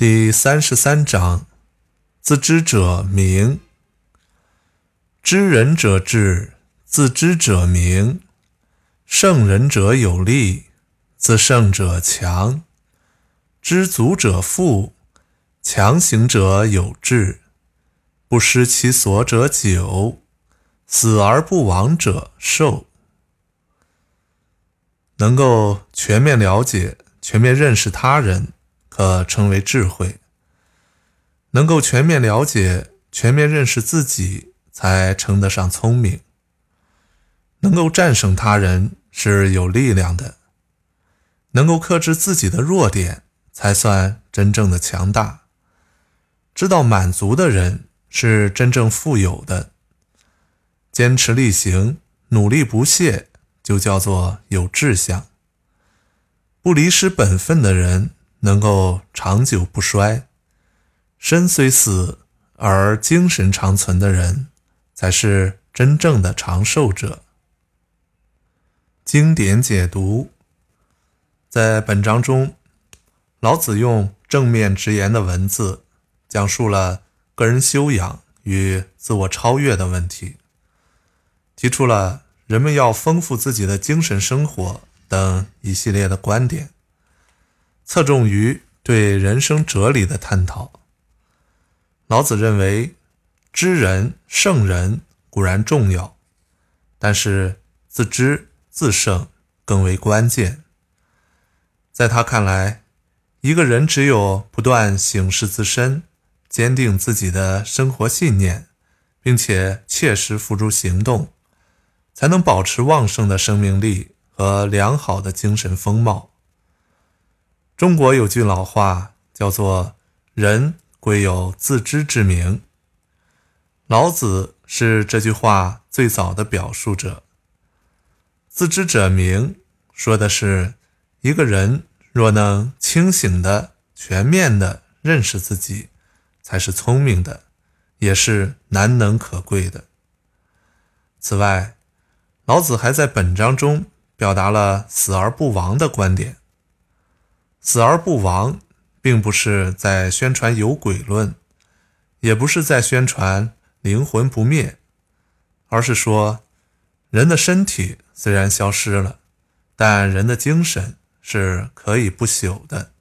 第三十三章：自知者明。知人者智，自知者明。胜人者有力，自胜者强。知足者富，强行者有志。不失其所者久，死而不亡者寿。能够全面了解、全面认识他人。可称为智慧。能够全面了解、全面认识自己，才称得上聪明。能够战胜他人是有力量的。能够克制自己的弱点，才算真正的强大。知道满足的人是真正富有的。坚持力行、努力不懈，就叫做有志向。不离失本分的人。能够长久不衰，身虽死而精神长存的人，才是真正的长寿者。经典解读，在本章中，老子用正面直言的文字，讲述了个人修养与自我超越的问题，提出了人们要丰富自己的精神生活等一系列的观点。侧重于对人生哲理的探讨。老子认为，知人胜人固然重要，但是自知自胜更为关键。在他看来，一个人只有不断省视自身，坚定自己的生活信念，并且切实付诸行动，才能保持旺盛的生命力和良好的精神风貌。中国有句老话叫做“人贵有自知之明”，老子是这句话最早的表述者。自知者明，说的是一个人若能清醒的、全面的认识自己，才是聪明的，也是难能可贵的。此外，老子还在本章中表达了“死而不亡”的观点。死而不亡，并不是在宣传有鬼论，也不是在宣传灵魂不灭，而是说，人的身体虽然消失了，但人的精神是可以不朽的。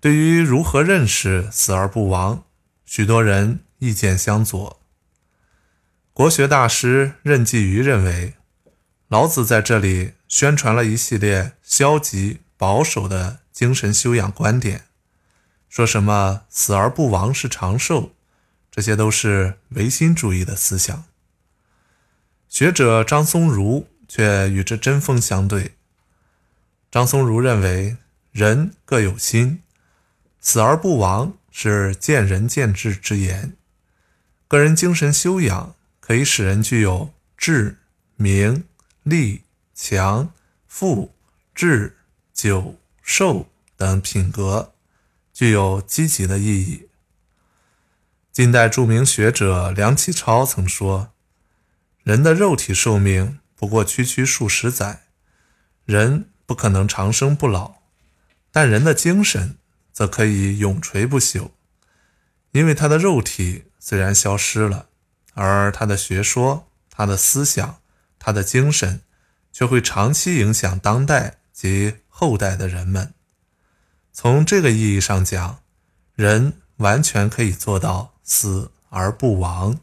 对于如何认识死而不亡，许多人意见相左。国学大师任继余认为，老子在这里宣传了一系列消极。保守的精神修养观点，说什么死而不亡是长寿，这些都是唯心主义的思想。学者张松如却与之针锋相对。张松如认为，人各有心，死而不亡是见仁见智之言。个人精神修养可以使人具有智、明、力、强、富、智。久寿等品格具有积极的意义。近代著名学者梁启超曾说：“人的肉体寿命不过区区数十载，人不可能长生不老，但人的精神则可以永垂不朽，因为他的肉体虽然消失了，而他的学说、他的思想、他的精神却会长期影响当代及。”后代的人们，从这个意义上讲，人完全可以做到死而不亡。